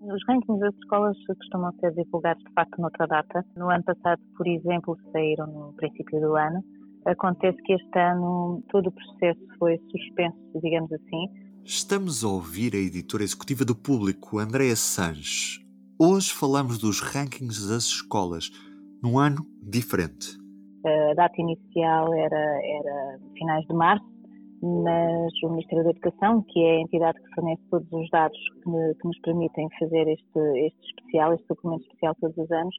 Os rankings das escolas costumam ser divulgados de facto noutra data. No ano passado, por exemplo, saíram no princípio do ano. Acontece que este ano todo o processo foi suspenso, digamos assim. Estamos a ouvir a editora executiva do Público, Andréa Sanches. Hoje falamos dos rankings das escolas, num ano diferente. A data inicial era, era finais de março, mas o Ministério da Educação, que é a entidade que fornece todos os dados que, que nos permitem fazer este, este especial, este documento especial todos os anos,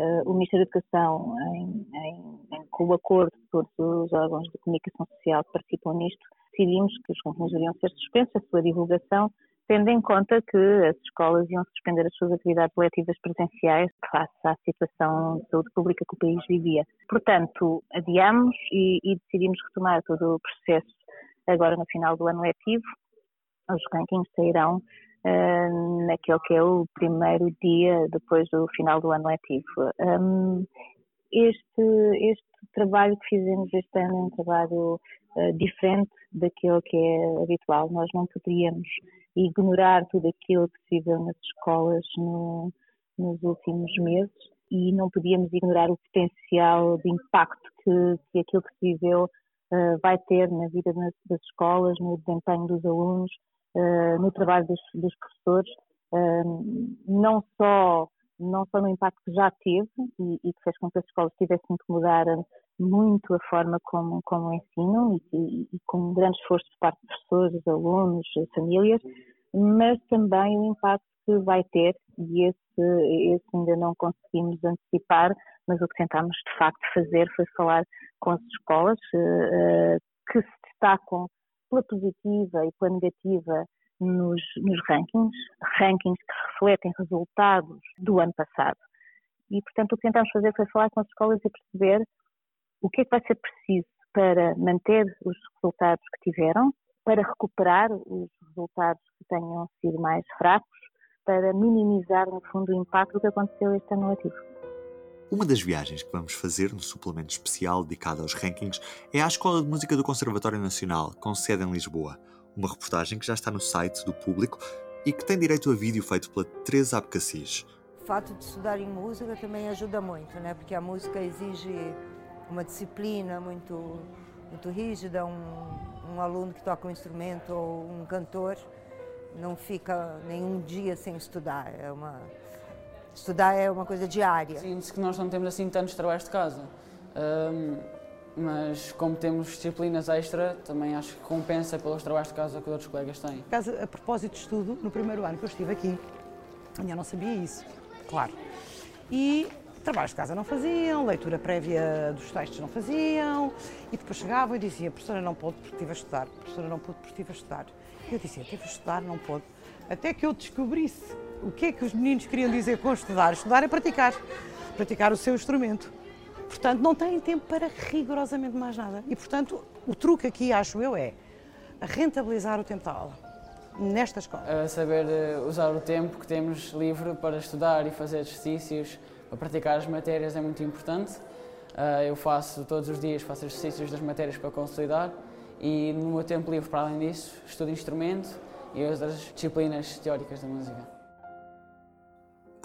uh, o Ministério da Educação, em, em, em, com o acordo de todos os órgãos de comunicação social que participam nisto, decidimos que os rankings deveriam ser suspensos, a sua divulgação, tendo em conta que as escolas iam suspender as suas atividades letivas presenciais face à situação de saúde pública que o país vivia. Portanto, adiamos e, e decidimos retomar todo o processo agora no final do ano letivo. Os rankings sairão uh, naquele que é o primeiro dia depois do final do ano letivo. Um, este, este trabalho que fizemos este ano é um trabalho uh, diferente daquele que é habitual. Nós não poderíamos ignorar tudo aquilo que se viveu nas escolas no, nos últimos meses e não podíamos ignorar o potencial de impacto que, que aquilo que se viveu vai ter na vida das, escolas, no desempenho dos alunos, uh, no trabalho dos, dos professores, uh, não só não só no impacto que já teve e, e, que fez com que as escolas tivessem que mudar muito a forma como, como ensinam e, e, e com um grande esforço por parte de professores, alunos, famílias, mas também o impacto que vai ter, e esse, esse ainda não conseguimos antecipar, mas o que tentámos de facto fazer foi falar com as escolas uh, que se destacam pela positiva e pela negativa nos, nos rankings, rankings que refletem resultados do ano passado. E, portanto, o que tentámos fazer foi falar com as escolas e perceber o que é que vai ser preciso para manter os resultados que tiveram, para recuperar os resultados que tenham sido mais fracos, para minimizar, no fundo, o impacto do que aconteceu este ano letivo. Uma das viagens que vamos fazer no suplemento especial dedicado aos rankings é à Escola de Música do Conservatório Nacional, com sede em Lisboa. Uma reportagem que já está no site do público e que tem direito a vídeo feito pela Teresa Abcacis. O fato de estudar em música também ajuda muito, né? porque a música exige uma disciplina muito, muito rígida. Um, um aluno que toca um instrumento ou um cantor não fica nenhum dia sem estudar. É uma, estudar é uma coisa diária. Sinto-se que nós não temos assim tantos trabalhos de casa. Um, mas como temos disciplinas extra, também acho que compensa pelos trabalhos de casa que outros colegas têm. A propósito de estudo, no primeiro ano que eu estive aqui, ainda não sabia isso, claro. E Trabalhos de casa não faziam, leitura prévia dos textos não faziam, e depois chegavam e diziam, professora não pode porque estive a estudar, professora não pode porque estive a estudar. Eu dizia, estive a estudar, não pode. Até que eu descobrisse o que é que os meninos queriam dizer com estudar. Estudar é praticar, praticar o seu instrumento. Portanto, não têm tempo para rigorosamente mais nada. E, portanto, o truque aqui, acho eu, é rentabilizar o tempo da aula nesta escola. saber eh, usar o tempo que temos livre para estudar e fazer exercícios, para praticar as matérias é muito importante. Uh, eu faço todos os dias, faço exercícios das matérias para consolidar e no meu tempo livre, para além disso, estudo instrumento e outras disciplinas teóricas da música.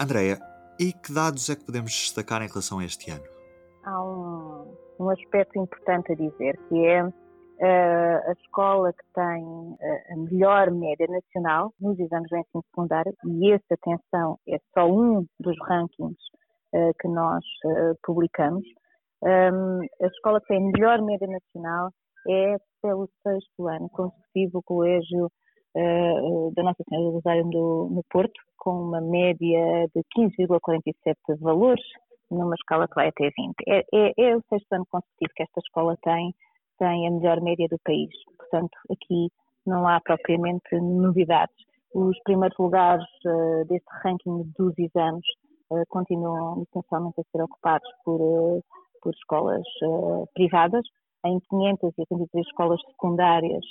Andreia, e que dados é que podemos destacar em relação a este ano? Há um, um aspecto importante a dizer, que é uh, a escola que tem uh, a melhor média nacional nos exames de ensino secundário, e esse, atenção, é só um dos rankings uh, que nós publicamos. Um, a escola que tem melhor média nacional é, pelo sexto ano consecutivo, o Colégio da Nossa Senhora do Rosário no, no Porto, com uma média de 15,47 valores, numa escala que vai até 20. É, é, é o sexto ano consecutivo que esta escola tem tem a melhor média do país. Portanto, aqui não há propriamente novidades. Os primeiros lugares uh, deste ranking dos exames continuam essencialmente a ser ocupados por, uh, por escolas privadas. Em 583 escolas secundárias,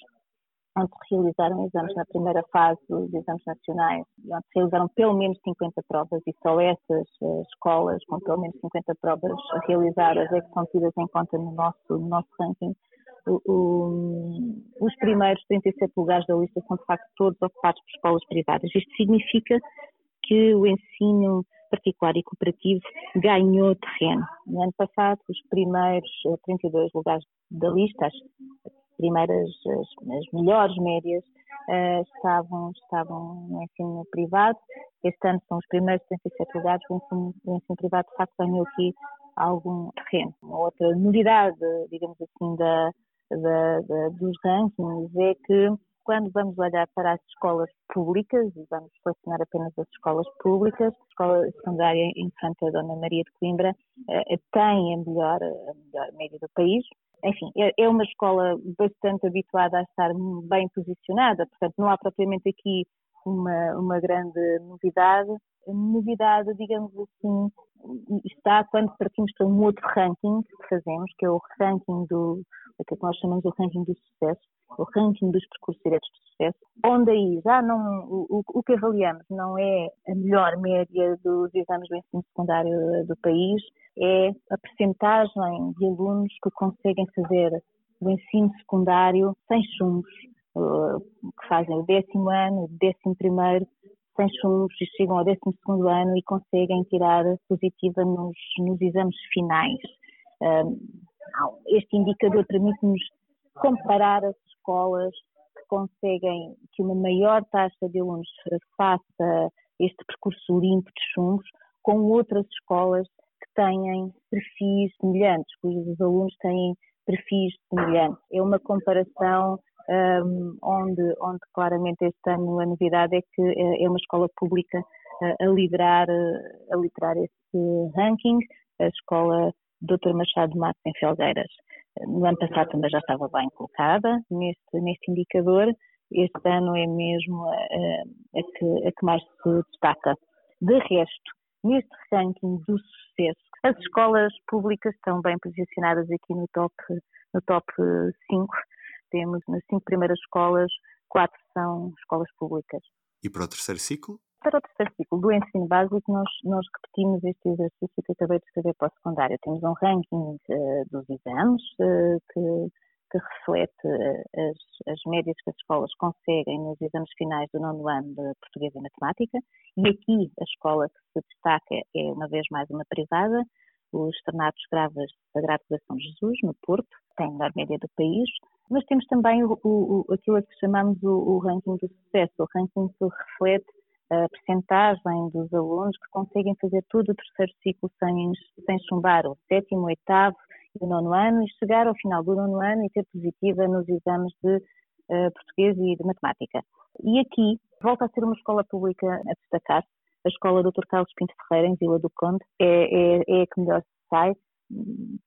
onde se realizaram exames na primeira fase dos exames nacionais, onde se realizaram pelo menos 50 provas, e só essas escolas com pelo menos 50 provas realizadas é que são tidas em conta no nosso, no nosso ranking o, os primeiros 37 lugares da lista são de facto todos ocupados por escolas privadas. Isto significa que o ensino particular e cooperativo ganhou terreno. No ano passado, os primeiros 32 lugares da lista, as primeiras, as, as melhores médias, uh, estavam, estavam no ensino privado. Este ano são os primeiros 37 lugares, o ensino, o ensino privado de facto ganhou aqui algum terreno. Uma outra novidade, digamos assim, da, da, da, dos rankings é que quando vamos olhar para as escolas públicas, e vamos selecionar apenas as escolas públicas, a Escola Secundária Infanta Dona Maria de Coimbra eh, tem a melhor, a melhor média do país. Enfim, é, é uma escola bastante habituada a estar bem posicionada, portanto não há propriamente aqui uma, uma grande novidade. A novidade, digamos assim, está quando partimos para um outro ranking que fazemos, que é o ranking do, o que nós chamamos de ranking do sucesso, o ranking dos percursos diretos de sucesso, onde aí já não, o, o que avaliamos não é a melhor média dos exames do ensino secundário do país, é a percentagem de alunos que conseguem fazer o ensino secundário sem chumbos, eh, que fazem o décimo ano, o décimo primeiro, sem chumbos e chegam ao décimo segundo ano e conseguem tirar positiva nos, nos exames finais. Este indicador permite-nos comparar as escolas que conseguem que uma maior taxa de alunos faça este percurso limpo de chumbos com outras escolas que têm perfis semelhantes, cujos alunos têm perfis semelhantes. É uma comparação um, onde, onde claramente este ano a novidade é que eh, é uma escola pública uh, a liderar, uh, a liderar este ranking, a escola Dr. Machado Matos em Felgueiras. No ano passado também já estava bem colocada neste, neste indicador. Este ano é mesmo a, a, que, a que mais se destaca. De resto, neste ranking do sucesso, as escolas públicas estão bem posicionadas aqui no top, no top 5. Temos nas cinco primeiras escolas, quatro são escolas públicas. E para o terceiro ciclo? Para o terceiro ciclo do ensino básico, nós, nós repetimos este exercício que acabei de escrever para o secundário. Temos um ranking uh, dos exames uh, que, que, reflete uh, as, as, médias que as escolas conseguem nos exames finais do nono ano de português e matemática. E aqui a escola que se destaca é, uma vez mais, uma privada, os Externatos Gravas Sagrado Coração Jesus, no Porto, tem a melhor média do país, mas temos também o, o, aquilo que chamamos o, o ranking do sucesso, o ranking que reflete a percentagem dos alunos que conseguem fazer tudo o terceiro ciclo sem, sem chumbar o sétimo, oitavo e o nono ano e chegar ao final do nono ano e ter positiva nos exames de uh, português e de matemática. E aqui volta a ser uma escola pública a destacar-se. A escola Dr. Carlos Pinto Ferreira, em Vila do Conde, é, é, é a que melhor se sai.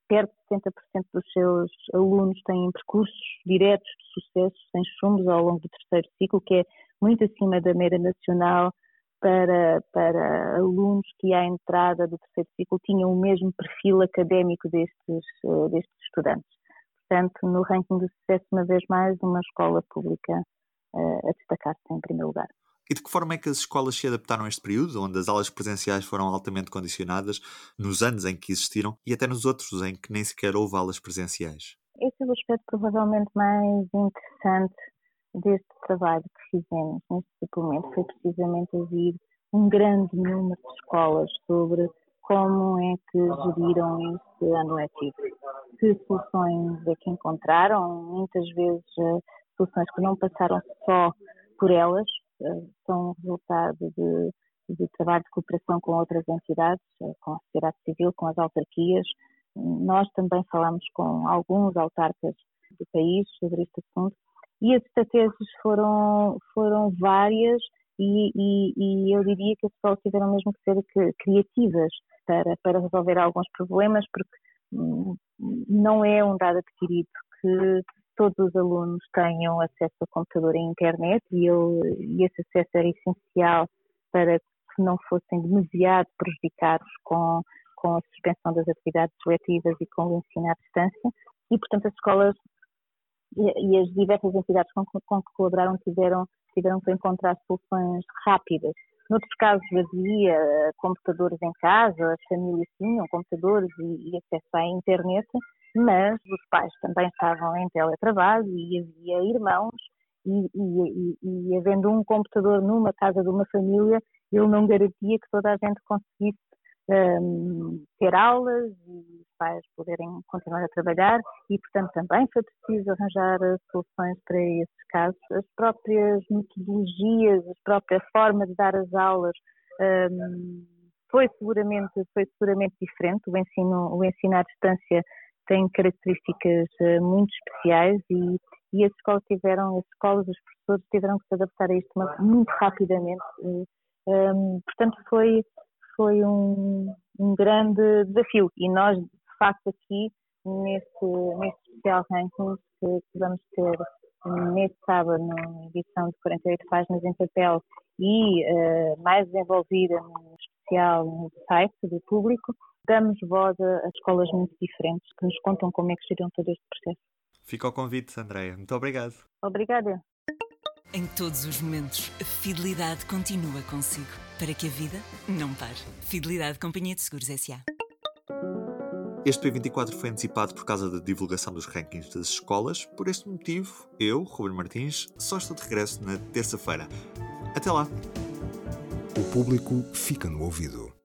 Perto de 70% dos seus alunos têm percursos diretos de sucesso, sem chumbos, ao longo do terceiro ciclo, que é muito acima da média nacional para, para alunos que à entrada do terceiro ciclo tinham o mesmo perfil académico destes, eh, destes estudantes. Portanto, no ranking do sucesso, uma vez mais, uma escola pública uh, a destacar-se em primeiro lugar. E de que forma é que as escolas se adaptaram a este período, onde as aulas presenciais foram altamente condicionadas, nos anos em que existiram e até nos outros em que nem sequer houve aulas presenciais? Esse é o aspecto provavelmente mais interessante deste trabalho que fizemos neste suplemento foi precisamente ouvir um grande número de escolas sobre como é que geriram este ano letivo. Que soluções é que encontraram? Muitas vezes eh, soluções que não passaram só por elas, eh, são resultado de, de trabalho de cooperação com outras entidades, eh, com a sociedade civil, com as autarquias. Nós também falamos com alguns autarcas do país sobre este assunto e as estratégias foram, foram várias e, e, e, eu diria que as pessoas tiveram mesmo que ser criativas para, para resolver alguns problemas, porque hum, não é um dado adquirido que todos os alunos tenham acesso ao computador e internet e, eu, e esse acesso era essencial para que não fossem demasiado prejudicados com, com a suspensão das atividades letivas e com o ensino à distância. E, portanto, as escolas e, as diversas entidades com, com que colaboraram tiveram, tiveram que encontrar soluções rápidas. Noutros casos havia computadores em casa, as famílias tinham computadores e, e acesso à internet, mas os pais também estavam em teletrabalho e havia irmãos e, e, e, e havendo um computador numa casa de uma família, ele não garantia que toda a gente conseguisse um, ter aulas e os pais poderem continuar a trabalhar e, portanto, também foi preciso arranjar soluções para esses casos. As próprias metodologias, a própria forma de dar as aulas um, foi seguramente foi seguramente diferente. O ensino o ensino à distância tem características uh, muito especiais e, e as escolas tiveram, as escolas, os professores tiveram que se adaptar a isto muito rapidamente. Um, portanto, foi foi um, um grande desafio e nós, de facto, aqui neste, neste especial ranking que, que vamos ter neste sábado, na edição de 48 páginas em papel e uh, mais desenvolvida no especial no site do público, damos voz a, escolas muito diferentes que nos contam como é que geram todo este processo. Fica o convite, Andréia. Muito obrigado. Obrigada. Em todos os momentos, a fidelidade continua consigo, para que a vida não pare. Fidelidade Companhia de Seguros S.A. Este P24 foi antecipado por causa da divulgação dos rankings das escolas. Por este motivo, eu, Ruben Martins, só estou de regresso na terça-feira. Até lá! O público fica no ouvido.